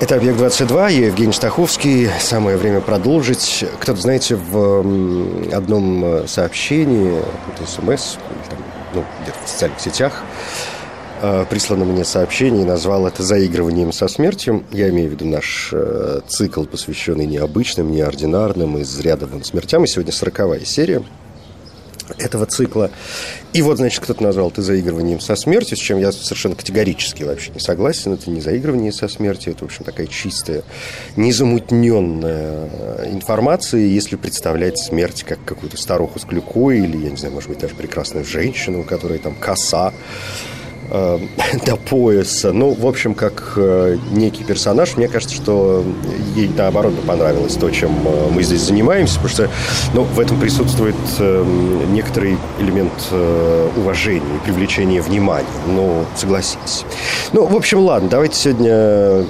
Это «Объект-22», я Евгений Стаховский. Самое время продолжить. Кто-то, знаете, в одном сообщении, смс, там, ну, где-то в социальных сетях, э, прислано мне сообщение и назвал это заигрыванием со смертью. Я имею в виду наш э, цикл, посвященный необычным, неординарным, из ряда вон смертям. И сегодня сороковая серия – этого цикла. И вот, значит, кто-то назвал это заигрыванием со смертью, с чем я совершенно категорически вообще не согласен. Это не заигрывание со смертью, это, в общем, такая чистая, незамутненная информация, если представлять смерть как какую-то старуху с клюкой или, я не знаю, может быть, даже прекрасную женщину, у которой там коса, э, до пояса. Ну, в общем, как э, некий персонаж, мне кажется, что ей наоборот понравилось то, чем э, мы здесь занимаемся, потому что ну, в этом присутствует некоторый элемент уважения и привлечения внимания. Ну, согласитесь. Ну, в общем, ладно, давайте сегодня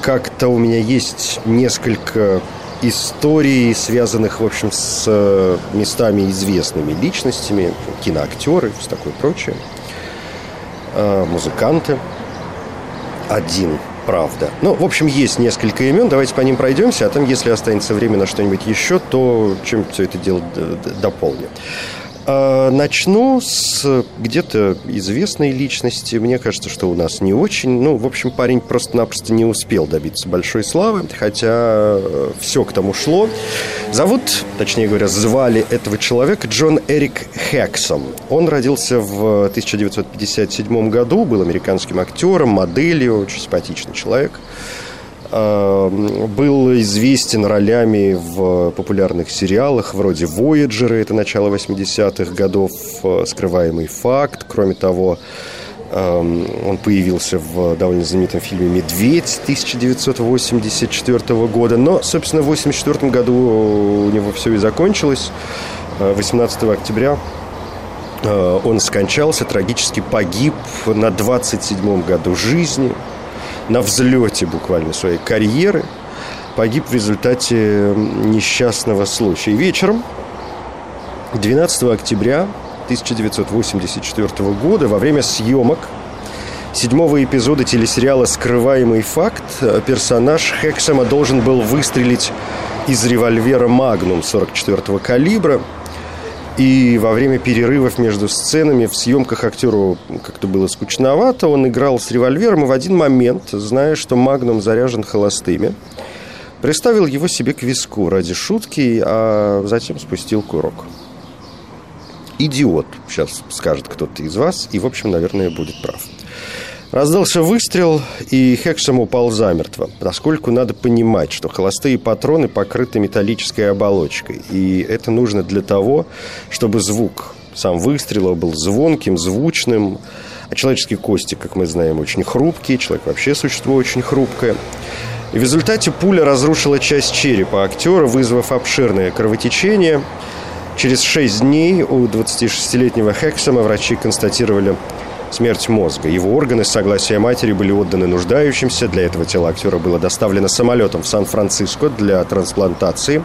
как-то у меня есть несколько историй, связанных, в общем, с местами известными личностями, киноактеры, все такое прочее. Э, музыканты. Один, правда. Ну, в общем, есть несколько имен, давайте по ним пройдемся, а там, если останется время на что-нибудь еще, то чем все это дело дополню. А, начну с где-то известной личности. Мне кажется, что у нас не очень. Ну, в общем, парень просто-напросто не успел добиться большой славы, хотя э, все к тому шло. Зовут, точнее говоря, звали этого человека Джон Эрик Хэксом. Он родился в 1957 году, был американским актером, моделью, очень симпатичный человек – был известен ролями в популярных сериалах вроде «Вояджеры», это начало 80-х годов, э, «Скрываемый факт». Кроме того, эм, он появился в довольно знаменитом фильме «Медведь» 1984 года. Но, собственно, в 1984 году у него все и закончилось. 18 э, октября э, он скончался, трагически погиб на 27-м году жизни – на взлете буквально своей карьеры, погиб в результате несчастного случая. И вечером 12 октября 1984 года во время съемок седьмого эпизода телесериала «Скрываемый факт» персонаж Хексема должен был выстрелить из револьвера «Магнум» 44-го калибра – и во время перерывов между сценами в съемках актеру как-то было скучновато. Он играл с револьвером и в один момент, зная, что Магнум заряжен холостыми, приставил его себе к виску ради шутки, а затем спустил курок. Идиот, сейчас скажет кто-то из вас, и, в общем, наверное, будет прав. Раздался выстрел, и Хексом упал замертво, поскольку надо понимать, что холостые патроны покрыты металлической оболочкой. И это нужно для того, чтобы звук сам выстрела был звонким, звучным. А человеческие кости, как мы знаем, очень хрупкие. Человек вообще существо очень хрупкое. И в результате пуля разрушила часть черепа актера, вызвав обширное кровотечение. Через шесть дней у 26-летнего Хексома врачи констатировали смерть мозга. Его органы с согласия матери были отданы нуждающимся. Для этого тело актера было доставлено самолетом в Сан-Франциско для трансплантации.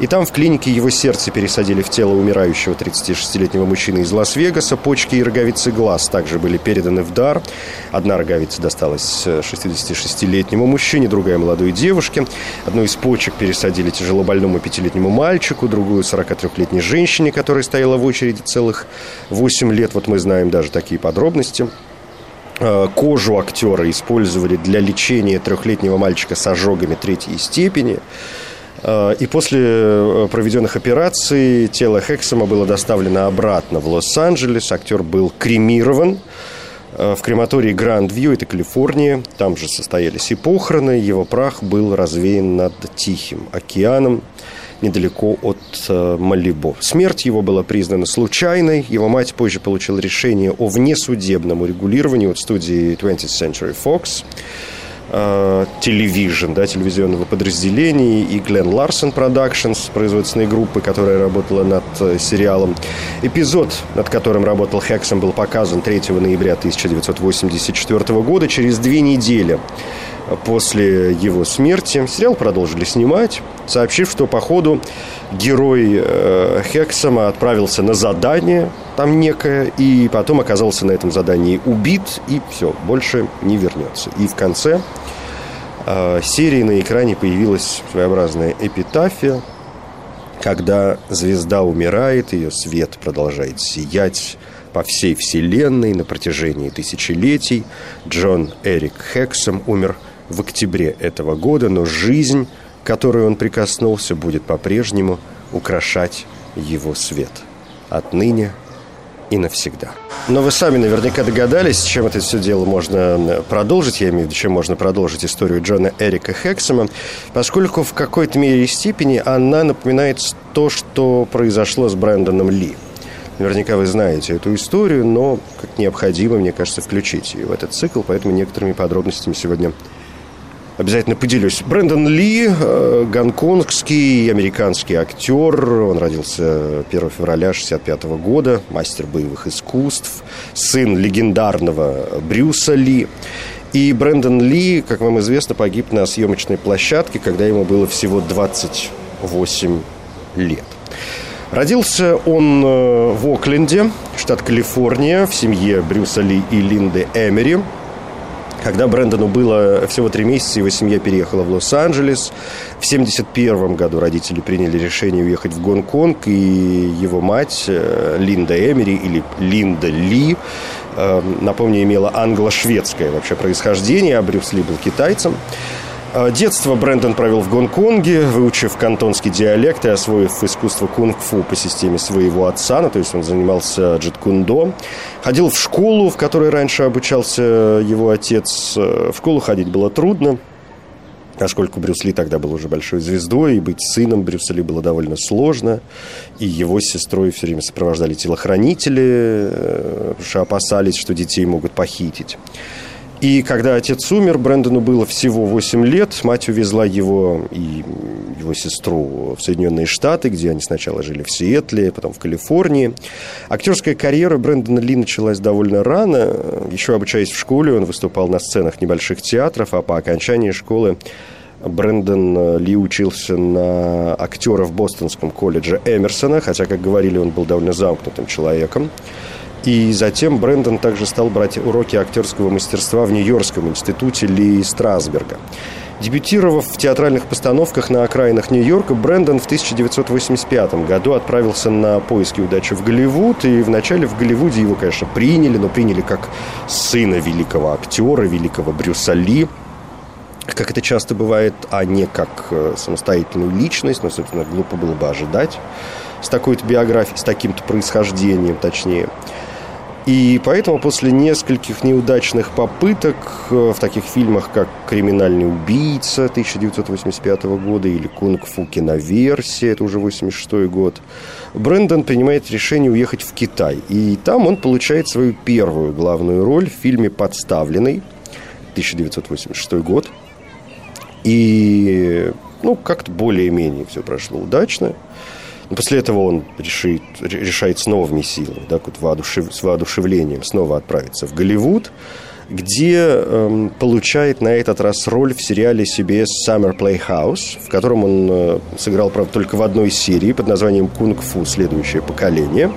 И там в клинике его сердце пересадили в тело умирающего 36-летнего мужчины из Лас-Вегаса. Почки и роговицы глаз также были переданы в дар. Одна роговица досталась 66-летнему мужчине, другая молодой девушке. Одну из почек пересадили тяжелобольному пятилетнему мальчику, другую 43-летней женщине, которая стояла в очереди целых 8 лет. Вот мы знаем даже такие подробности подробности. Э, кожу актера использовали для лечения трехлетнего мальчика с ожогами третьей степени. Э, и после э, проведенных операций тело Хексома было доставлено обратно в Лос-Анджелес. Актер был кремирован в крематории Гранд-Вью, это Калифорния. Там же состоялись и похороны. Его прах был развеян над Тихим океаном недалеко от э, Малибо. Смерть его была признана случайной. Его мать позже получила решение о внесудебном урегулировании от студии 20th Century Fox. Television, да, телевизионного подразделения, и Глен Ларсон Productions, производственной группы, которая работала над сериалом. Эпизод, над которым работал Хексом, был показан 3 ноября 1984 года, через две недели после его смерти. Сериал продолжили снимать, сообщив, что по ходу герой э, Хексома отправился на задание там некое, и потом оказался на этом задании убит, и все, больше не вернется. И в конце э, серии на экране появилась своеобразная эпитафия, когда звезда умирает, ее свет продолжает сиять по всей вселенной на протяжении тысячелетий. Джон Эрик Хексом умер в октябре этого года, но жизнь, к которой он прикоснулся, будет по-прежнему украшать его свет. Отныне и навсегда. Но вы сами наверняка догадались, чем это все дело можно продолжить. Я имею в виду, чем можно продолжить историю Джона Эрика Хексома, поскольку в какой-то мере и степени она напоминает то, что произошло с Брэндоном Ли. Наверняка вы знаете эту историю, но как необходимо, мне кажется, включить ее в этот цикл, поэтому некоторыми подробностями сегодня Обязательно поделюсь. Брэндон Ли, э, гонконгский американский актер. Он родился 1 февраля 1965 года, мастер боевых искусств, сын легендарного Брюса Ли. И Брэндон Ли, как вам известно, погиб на съемочной площадке, когда ему было всего 28 лет. Родился он э, в Окленде, штат Калифорния, в семье Брюса Ли и Линды Эмери – когда Брэндону было всего три месяца, его семья переехала в Лос-Анджелес. В 1971 году родители приняли решение уехать в Гонконг, и его мать э, Линда Эмери, или Линда Ли, э, напомню, имела англо-шведское вообще происхождение, а Брюс Ли был китайцем. А, детство Брэндон провел в Гонконге, выучив кантонский диалект и освоив искусство кунг-фу по системе своего отца, ну, то есть он занимался джит-кундо. Ходил в школу, в которой раньше обучался его отец. В школу ходить было трудно, поскольку Брюс Ли тогда был уже большой звездой, и быть сыном Брюса Ли было довольно сложно. И его с сестрой все время сопровождали телохранители, э, потому что опасались, что детей могут похитить. И когда отец умер, Брэндону было всего 8 лет. Мать увезла его и его сестру в Соединенные Штаты, где они сначала жили в Сиэтле, потом в Калифорнии. Актерская карьера Брэндона Ли началась довольно рано. Еще обучаясь в школе, он выступал на сценах небольших театров, а по окончании школы Брэндон Ли учился на актера в Бостонском колледже Эмерсона, хотя, как говорили, он был довольно замкнутым человеком. И затем Брэндон также стал брать уроки актерского мастерства в Нью-Йоркском институте Ли Страсберга. Дебютировав в театральных постановках на окраинах Нью-Йорка, Брэндон в 1985 году отправился на поиски удачи в Голливуд. И вначале в Голливуде его, конечно, приняли, но приняли как сына великого актера, великого Брюса Ли как это часто бывает, а не как э, самостоятельную личность, но, собственно, глупо было бы ожидать с такой-то биографией, с таким-то происхождением, точнее. И поэтому после нескольких неудачных попыток э, в таких фильмах, как «Криминальный убийца» 1985 года или «Кунг-фу киноверсия», это уже 86 год, Брэндон принимает решение уехать в Китай. И там он получает свою первую главную роль в фильме «Подставленный» 1986 год. И, ну, как-то более-менее все прошло удачно. Но после этого он решит, решает с новыми силами, да, воодушев, с воодушевлением снова отправиться в Голливуд, где эм, получает на этот раз роль в сериале CBS Summer Playhouse, в котором он э, сыграл, правда, только в одной серии под названием «Кунг-фу. Следующее поколение».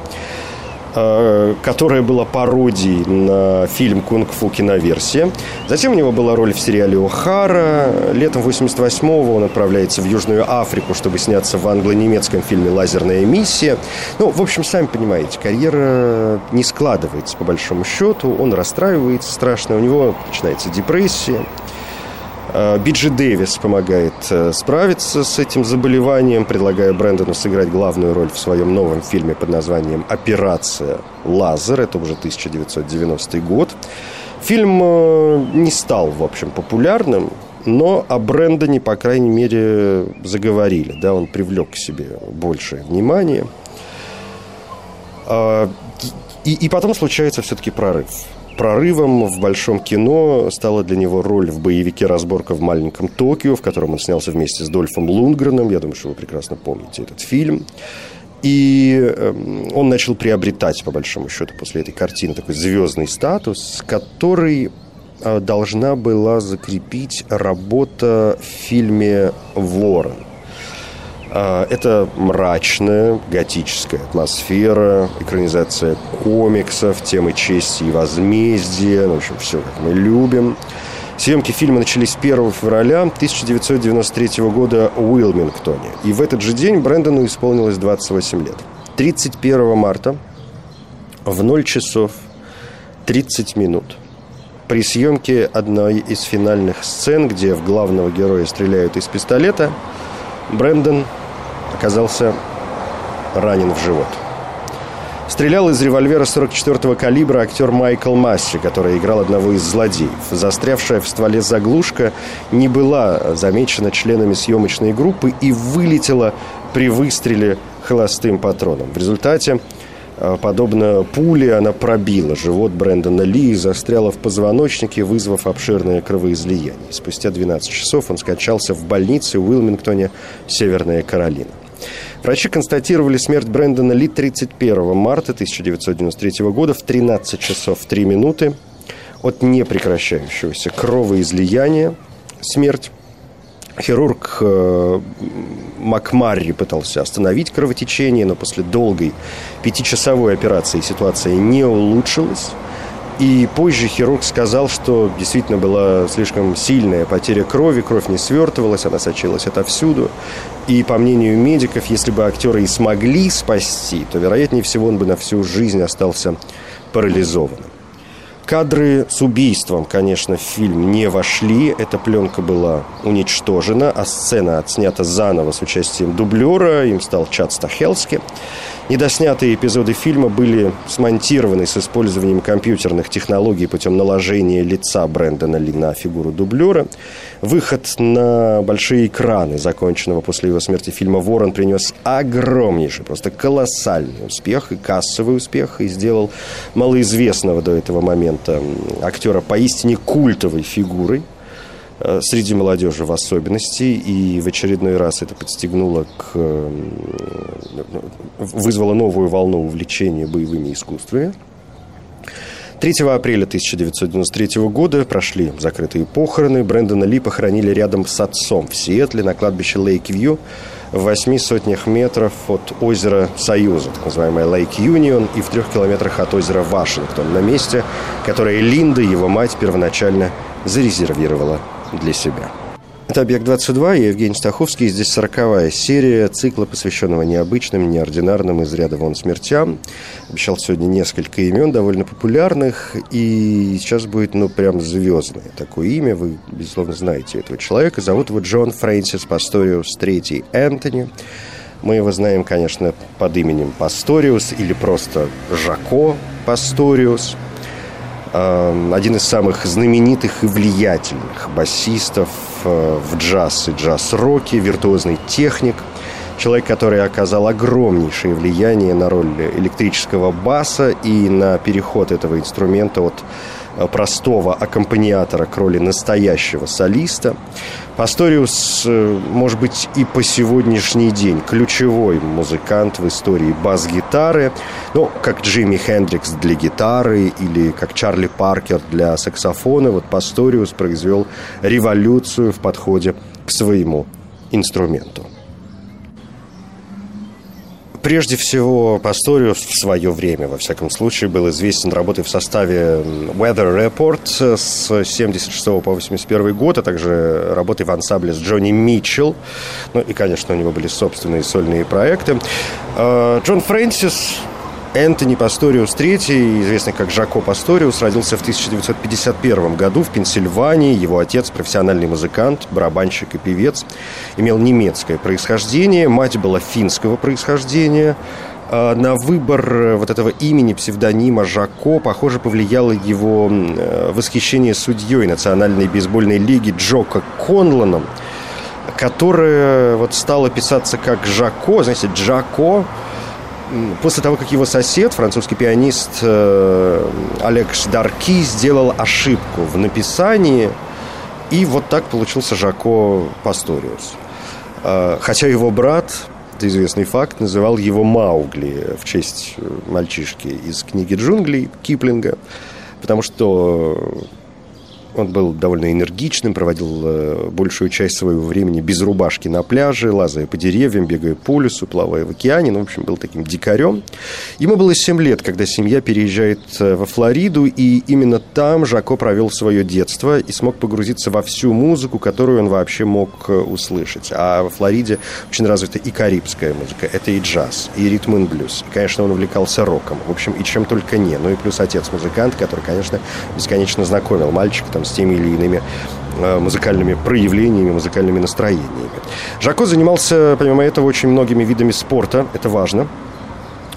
Э, которая была пародией на фильм «Кунг-фу» киноверсия. Затем у него была роль в сериале «О'Хара». Летом 88-го он отправляется в Южную Африку, чтобы сняться в англо-немецком фильме «Лазерная миссия». Ну, в общем, сами понимаете, карьера не складывается по большому счету. Он расстраивается страшно, у него начинается депрессия. Э, Биджи Дэвис помогает э, справиться с этим заболеванием, предлагая Брэндону сыграть главную роль в своем новом фильме под названием «Операция Лазер». Это уже 1990 год. Фильм э, не стал, в общем, популярным, но о Брэндоне, по крайней мере, заговорили. Да, он привлек к себе большее внимание. И, и потом случается все-таки прорыв. Прорывом в большом кино стала для него роль в боевике «Разборка в маленьком Токио», в котором он снялся вместе с Дольфом Лундгреном. Я думаю, что вы прекрасно помните этот фильм. И эм, он начал приобретать, по большому счету, после этой картины такой звездный статус, который э, должна была закрепить работа в фильме «Ворон». А, это мрачная готическая атмосфера, экранизация комиксов, темы чести и возмездия, в общем, все, как мы любим. Съемки фильма начались 1 февраля 1993 года в Уилмингтоне. И в этот же день Брэндону исполнилось 28 лет. 31 марта в 0 часов 30 минут при съемке одной из финальных сцен, где в главного героя стреляют из пистолета, Брэндон оказался ранен в живот – Стрелял из револьвера 44-го калибра актер Майкл Масси, который играл одного из злодеев. Застрявшая в стволе заглушка не была замечена членами съемочной группы и вылетела при выстреле холостым патроном. В результате Подобно пуле, она пробила живот Брэндона Ли и застряла в позвоночнике, вызвав обширное кровоизлияние. Спустя 12 часов он скончался в больнице в Уилмингтоне, Северная Каролина. Врачи констатировали смерть Брэндона Ли 31 марта 1993 года в 13 часов 3 минуты от непрекращающегося кровоизлияния. Смерть. Хирург э, Макмарри пытался остановить кровотечение, но после долгой пятичасовой операции ситуация не улучшилась. И позже хирург сказал, что действительно была слишком сильная потеря крови, кровь не свертывалась, она сочилась отовсюду. И по мнению медиков, если бы актера и смогли спасти, то, вероятнее всего, он бы на всю жизнь остался парализованным. Кадры с убийством, конечно, в фильм не вошли. Эта пленка была уничтожена, а сцена отснята заново с участием дублера. Им стал Чад Стахелски. Недоснятые эпизоды фильма были смонтированы с использованием компьютерных технологий путем наложения лица Брэндона Ли на фигуру дублера. Выход на большие экраны законченного после его смерти фильма «Ворон» принес огромнейший, просто колоссальный успех и кассовый успех, и сделал малоизвестного до этого момента актера поистине культовой фигурой – среди молодежи в особенности, и в очередной раз это подстегнуло к... Э, вызвало новую волну увлечения боевыми искусствами. 3 апреля 1993 года прошли закрытые похороны. Брэндона Ли похоронили рядом с отцом в Сиэтле на кладбище Лейк-Вью в восьми сотнях метров от озера Союза, так называемое Лейк Юнион, и в трех километрах от озера Вашингтон, на месте, которое Линда, его мать, первоначально зарезервировала для себя. Это «Объект-22», я Евгений Стаховский. Здесь сороковая серия цикла, посвященного необычным, неординарным, из ряда вон смертям. Обещал сегодня несколько имен, довольно популярных, и сейчас будет, ну, прям звездное такое имя. Вы, безусловно, знаете этого человека. Зовут его Джон Фрэнсис Пасториус III Энтони. Мы его знаем, конечно, под именем Пасториус или просто Жако Пасториус – один из самых знаменитых и влиятельных басистов э, в джаз и джаз-роке, виртуозный техник, человек, который оказал огромнейшее влияние на роль электрического баса и на переход этого инструмента от простого аккомпаниатора к роли настоящего солиста. Пасториус, э, может быть, и по сегодняшний день ключевой музыкант в истории бас-гитары, ну, как Джимми Хендрикс для гитары или как Чарли Паркер для саксофона. Вот Пасториус произвел революцию в подходе к своему инструменту. Прежде всего, Пасториус в свое время, во всяком случае, был известен работой в составе Weather Report с 76 по 81 год, а также работой в ансамбле с Джонни Митчелл. Ну и, конечно, у него были собственные сольные проекты. А, Джон Фрэнсис Энтони Пасториус III, известный как Жако Пасториус, родился в 1951 году в Пенсильвании. Его отец – профессиональный музыкант, барабанщик и певец. Имел немецкое происхождение, мать была финского происхождения. А на выбор вот этого имени, псевдонима Жако, похоже, повлияло его э, восхищение судьей Национальной бейсбольной лиги Джока Конланом, которая вот стала писаться как Жако, знаете, Джако – после того, как его сосед, французский пианист э, Алекс Дарки, сделал ошибку в написании, и вот так получился Жако Пасториус. Э, хотя его брат, это известный факт, называл его Маугли в честь мальчишки из книги «Джунгли» Киплинга, потому что он был довольно энергичным, проводил э, большую часть своего времени без рубашки на пляже, лазая по деревьям, бегая по лесу, плавая в океане. Ну, в общем, был таким дикарем. Ему было 7 лет, когда семья переезжает э, во Флориду, и именно там Жако провел свое детство и смог погрузиться во всю музыку, которую он вообще мог э, услышать. А во Флориде очень развита и карибская музыка, это и джаз, и ритм и блюз. И, конечно, он увлекался роком. В общем, и чем только не. Ну и плюс отец музыкант, который, конечно, бесконечно знакомил мальчика там с теми или иными э, музыкальными проявлениями, музыкальными настроениями. Жако занимался, помимо этого, очень многими видами спорта, это важно,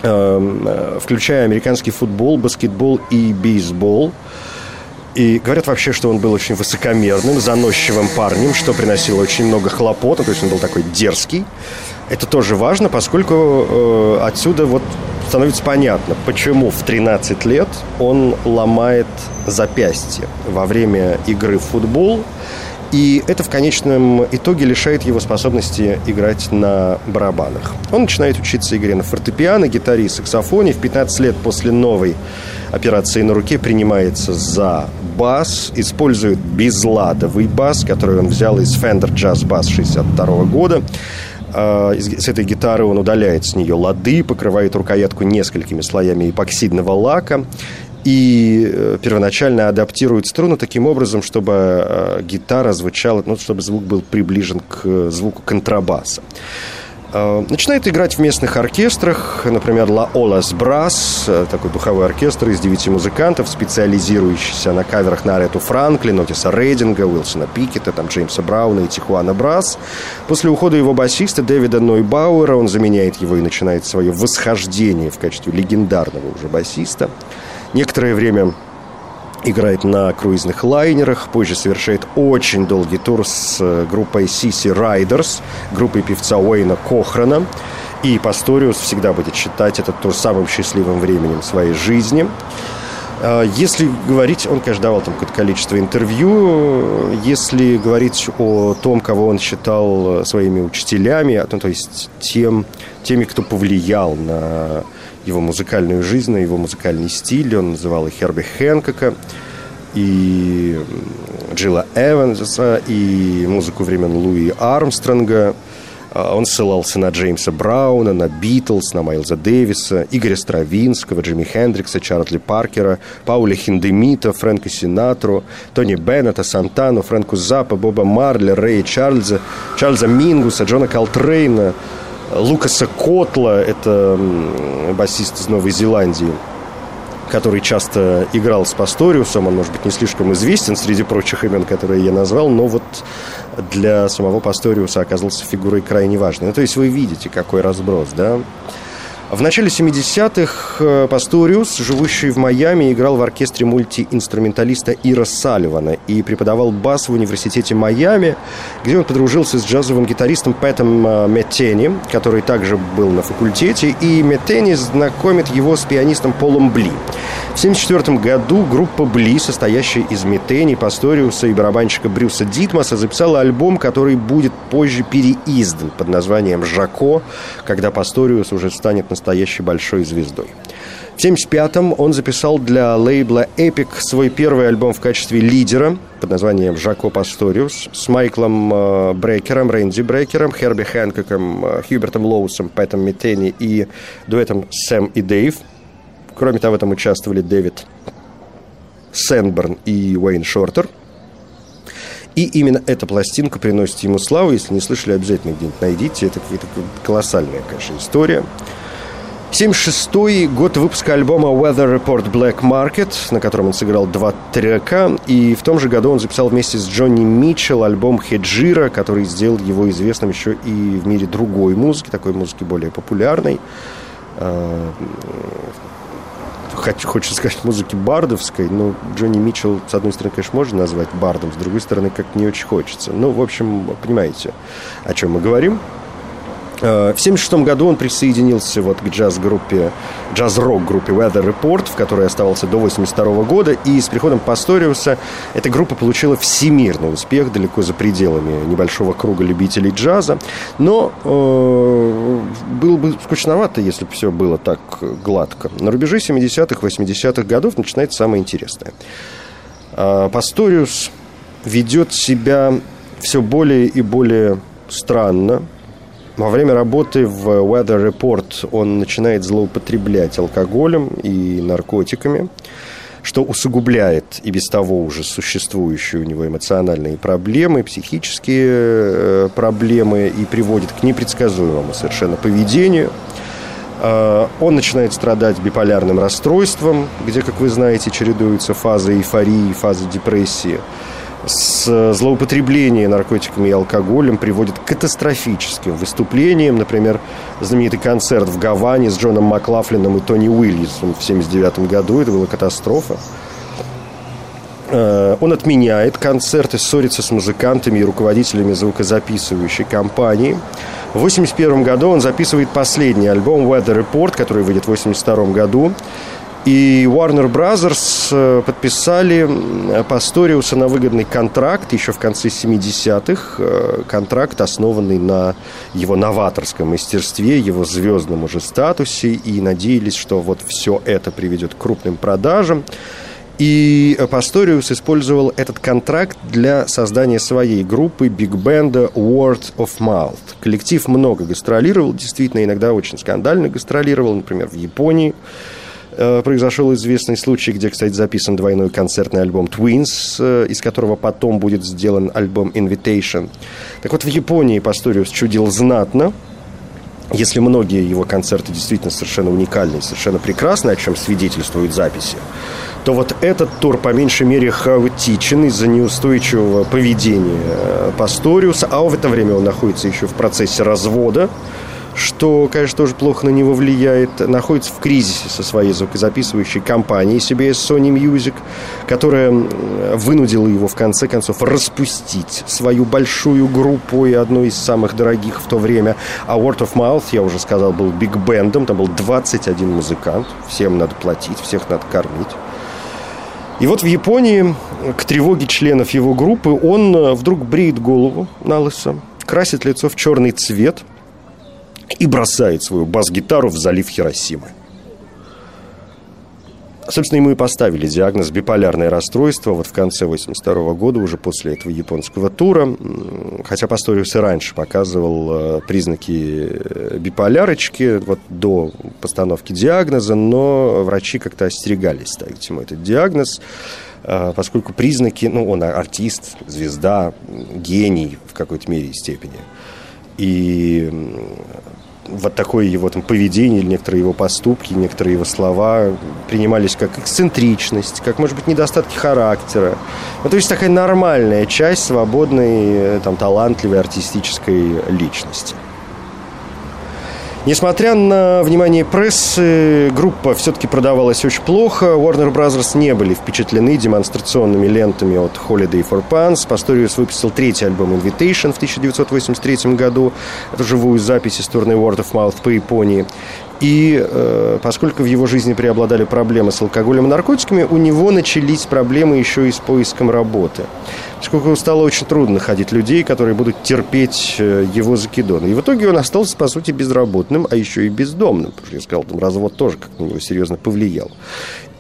эм, э, включая американский футбол, баскетбол и бейсбол. И говорят вообще, что он был очень высокомерным, заносчивым парнем, что приносило очень много хлопот, то есть он был такой дерзкий. Это тоже важно, поскольку э, отсюда вот становится понятно, почему в 13 лет он ломает запястье во время игры в футбол. И это в конечном итоге лишает его способности играть на барабанах. Он начинает учиться игре на фортепиано, гитаре и саксофоне. В 15 лет после новой операции на руке принимается за бас, использует безладовый бас, который он взял из Fender Jazz Bass 62 года. А, с этой гитары он удаляет с нее лады, покрывает рукоятку несколькими слоями эпоксидного лака и э, первоначально адаптирует струну таким образом, чтобы э, гитара звучала, ну, чтобы звук был приближен к звуку контрабаса. Э, начинает играть в местных оркестрах, например, La Olas Brass, такой духовой оркестр из девяти музыкантов, специализирующийся на каверах на Арету Франклин, Отиса Рейдинга, Уилсона Пикета, там, Джеймса Брауна и Тихуана Брас. После ухода его басиста Дэвида Нойбауэра он заменяет его и начинает свое восхождение в качестве легендарного уже басиста. Некоторое время играет на круизных лайнерах, позже совершает очень долгий тур с э, группой CC Riders, группой певца Уэйна Кохрана. И Пасториус всегда будет считать этот тур самым счастливым временем своей жизни. А, если говорить, он, конечно, давал там какое-то количество интервью, если говорить о том, кого он считал своими учителями, ну, то есть тем, теми, кто повлиял на его музыкальную жизнь, на его музыкальный стиль. Он называл и Херби Хэнкока, и Джилла Эванса, и музыку времен Луи Армстронга. А, он ссылался на Джеймса Брауна, на Битлз, на Майлза Дэвиса, Игоря Стравинского, Джимми Хендрикса, Чарли Паркера, Пауля Хиндемита, Фрэнка Синатру, Тони Беннета, Сантану, Фрэнку Запа, Боба Марли, Рэя Чарльза, Чарльза Мингуса, Джона Колтрейна, Лукаса Котла, это басист из Новой Зеландии, который часто играл с Пасториусом. Он, может быть, не слишком известен среди прочих имен, которые я назвал, но вот для самого Пасториуса оказался фигурой крайне важной. Ну, то есть вы видите, какой разброс, да? В начале 70-х э, Пасториус, живущий в Майами, играл в оркестре мультиинструменталиста Ира Салливана и преподавал бас в университете Майами, где он подружился с джазовым гитаристом Пэтом э, Меттени, который также был на факультете, и Меттени знакомит его с пианистом Полом Бли. В 1974 году группа Бли, состоящая из Меттени, Пасториуса и барабанщика Брюса Дитмаса, записала альбом, который будет позже переиздан под названием «Жако», когда Пасториус уже станет на настоящей большой звездой. В 1975-м он записал для лейбла Epic свой первый альбом в качестве лидера под названием «Жако Пасториус» с Майклом э, Брейкером, Рэнди Брейкером, Херби Хэнкоком, э, Хьюбертом Лоусом, Пэтом Миттени и дуэтом Сэм и Дэйв. Кроме того, там участвовали Дэвид Сенберн и Уэйн Шортер. И именно эта пластинка приносит ему славу. Если не слышали, обязательно где-нибудь найдите. Это, это колоссальная, конечно, история. 76-й год выпуска альбома Weather Report Black Market, на котором он сыграл два трека. И в том же году он записал вместе с Джонни Митчелл альбом Хеджира, который сделал его известным еще и в мире другой музыки, такой музыки более популярной. А, хочется сказать музыки бардовской, но Джонни Митчелл, с одной стороны, конечно, можно назвать бардом, с другой стороны, как не очень хочется. Ну, в общем, понимаете, о чем мы говорим. Э, в 1976 году он присоединился вот к джаз-группе, джаз-рок группе Weather Report, в которой оставался до 1982 года, и с приходом Пасториуса эта группа получила всемирный успех далеко за пределами небольшого круга любителей джаза, но э, было бы скучновато, если бы все было так гладко. На рубеже 70-х, 80-х годов начинается самое интересное. Э, Пасториус ведет себя все более и более странно, во время работы в Weather Report он начинает злоупотреблять алкоголем и наркотиками, что усугубляет и без того уже существующие у него эмоциональные проблемы, психические э, проблемы и приводит к непредсказуемому совершенно поведению. Э, он начинает страдать биполярным расстройством, где, как вы знаете, чередуются фазы эйфории и фазы депрессии – с злоупотреблением наркотиками и алкоголем приводит к катастрофическим выступлениям. Например, знаменитый концерт в Гаване с Джоном Маклафлином и Тони Уильямсом в 1979 году. Это была катастрофа. Э, он отменяет концерты, ссорится с музыкантами и руководителями звукозаписывающей компании. В 1981 году он записывает последний альбом Weather Report, который выйдет в 1982 году. И Warner Brothers э, подписали Пасториуса на выгодный контракт еще в конце 70-х. Э, контракт, основанный на его новаторском мастерстве, его звездном уже статусе. И надеялись, что вот все это приведет к крупным продажам. И Пасториус использовал этот контракт для создания своей группы биг-бенда Word of Mouth. Коллектив много гастролировал, действительно, иногда очень скандально гастролировал, например, в Японии. Э, произошел известный случай, где, кстати, записан двойной концертный альбом Twins, э, из которого потом будет сделан альбом Invitation. Так вот, в Японии Пасториус чудил знатно, если многие его концерты действительно совершенно уникальные, совершенно прекрасные, о чем свидетельствуют записи, то вот этот тур по меньшей мере хаотичен из-за неустойчивого поведения э, Пасториуса, а в это время он находится еще в процессе развода, что, конечно, тоже плохо на него влияет, находится в кризисе со своей звукозаписывающей компанией CBS Sony Music, которая вынудила его, в конце концов, распустить свою большую группу и одну из самых дорогих в то время. А Word of Mouth, я уже сказал, был биг-бендом, там был 21 музыкант, всем надо платить, всех надо кормить. И вот в Японии, к тревоге членов его группы, он э, вдруг бреет голову на лысо, красит лицо в черный цвет – и бросает свою бас-гитару в залив Хиросимы. Собственно, ему и поставили диагноз биполярное расстройство вот в конце 82 года, уже после этого японского тура. Хотя Пасториус и раньше показывал э, признаки э, биполярочки вот до постановки диагноза, но врачи как-то остерегались ставить ему этот диагноз, э, поскольку признаки, ну, он артист, звезда, гений в какой-то мере и степени. И вот такое его там поведение некоторые его поступки, некоторые его слова принимались как эксцентричность, как, может быть, недостатки характера. Ну, то есть такая нормальная часть свободной, там, талантливой артистической личности. Несмотря на внимание прессы, группа все-таки продавалась очень плохо. Warner Brothers не были впечатлены демонстрационными лентами от Holiday for Pants. Пасториус выпустил третий альбом Invitation в 1983 году. Это живую запись из турне Word of Mouth по Японии. И э, поскольку в его жизни преобладали проблемы с алкоголем и наркотиками, у него начались проблемы еще и с поиском работы. Поскольку стало очень трудно находить людей, которые будут терпеть э, его закидоны. И в итоге он остался, по сути, безработным, а еще и бездомным. Потому что я сказал, там развод тоже как на него серьезно повлиял.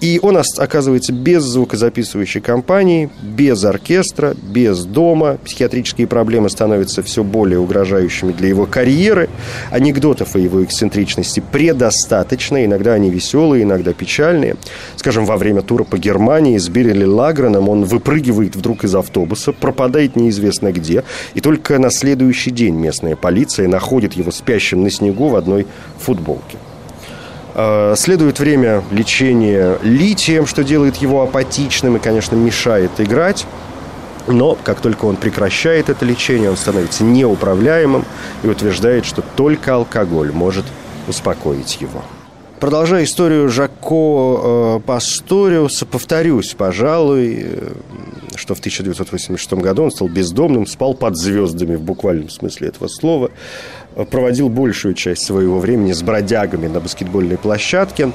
И он оказывается без звукозаписывающей компании, без оркестра, без дома. Психиатрические проблемы становятся все более угрожающими для его карьеры. Анекдотов о его эксцентричности предостаточно. Иногда они веселые, иногда печальные. Скажем, во время тура по Германии с Бирли Лаграном он выпрыгивает вдруг из автобуса, пропадает неизвестно где. И только на следующий день местная полиция находит его спящим на снегу в одной футболке. Э, следует время лечения литием, что делает его апатичным и, конечно, мешает играть. Но как только он прекращает это лечение, он становится неуправляемым и утверждает, что только алкоголь может успокоить его. Продолжая историю Жако э, Пасториуса, повторюсь, пожалуй, э, что в 1986 году он стал бездомным, спал под звездами в буквальном смысле этого слова, проводил большую часть своего времени с бродягами на баскетбольной площадке.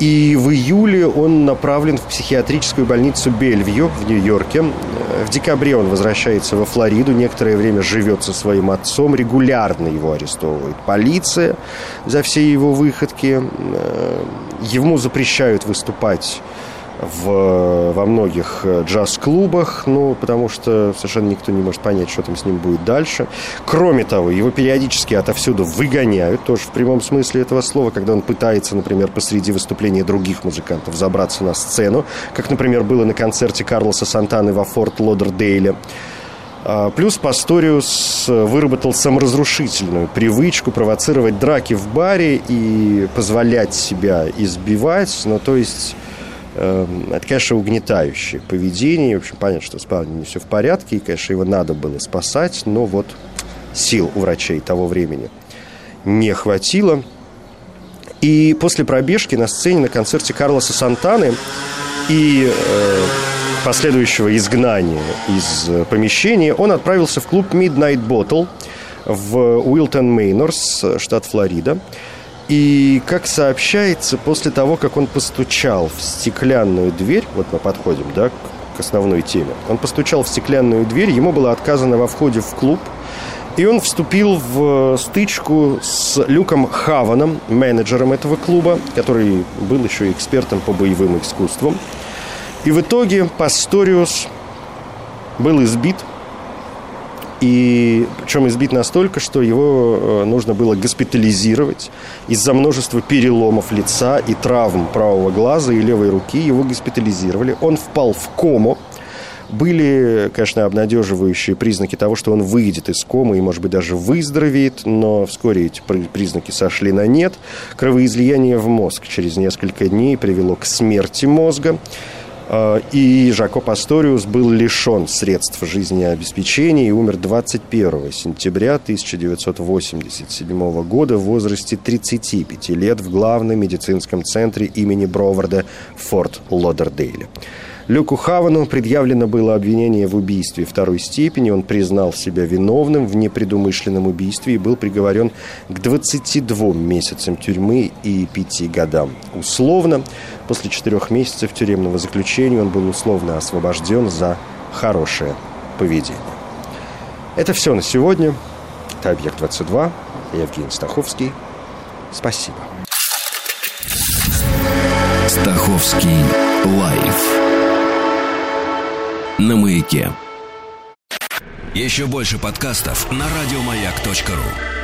И в июле он направлен в психиатрическую больницу Бельвью в Нью-Йорке. В декабре он возвращается во Флориду, некоторое время живет со своим отцом, регулярно его арестовывает полиция за все его выходки. Ему запрещают выступать в, во многих э, джаз-клубах, ну, потому что совершенно никто не может понять, что там с ним будет дальше. Кроме того, его периодически отовсюду выгоняют, тоже в прямом смысле этого слова, когда он пытается, например, посреди выступления других музыкантов забраться на сцену, как, например, было на концерте Карлоса Сантаны во Форт Лодердейле. А, плюс Пасториус выработал саморазрушительную привычку провоцировать драки в баре и позволять себя избивать. Ну, то есть это, конечно, угнетающее поведение. В общем, понятно, что с парнем не все в порядке, и, конечно, его надо было спасать, но вот сил у врачей того времени не хватило. И после пробежки на сцене на концерте Карлоса Сантаны и э, последующего изгнания из э, помещения он отправился в клуб Midnight Bottle в Уилтон Мейнорс, штат Флорида. И, как сообщается, после того, как он постучал в стеклянную дверь, вот мы подходим, да, к основной теме, он постучал в стеклянную дверь, ему было отказано во входе в клуб, и он вступил в стычку с Люком Хаваном, менеджером этого клуба, который был еще экспертом по боевым искусствам. И в итоге Пасториус был избит – и причем избит настолько, что его э, нужно было госпитализировать из-за множества переломов лица и травм правого глаза и левой руки. Его госпитализировали. Он впал в кому. Были, конечно, обнадеживающие признаки того, что он выйдет из комы и, может быть, даже выздоровеет, но вскоре эти признаки сошли на нет. Кровоизлияние в мозг через несколько дней привело к смерти мозга. А, и Жако Пасториус был лишен средств жизнеобеспечения и умер 21 сентября 1987 года в возрасте 35 лет в главном медицинском центре имени Броварда Форт Лодердейле. Люку Хавану предъявлено было обвинение в убийстве второй степени. Он признал себя виновным в непредумышленном убийстве и был приговорен к 22 месяцам тюрьмы и 5 годам условно. После четырех месяцев тюремного заключения он был условно освобожден за хорошее поведение. Это все на сегодня. Это «Объект-22». Я Евгений Стаховский. Спасибо. Стаховский лайф на маяке. Еще больше подкастов на радиомаяк.ру.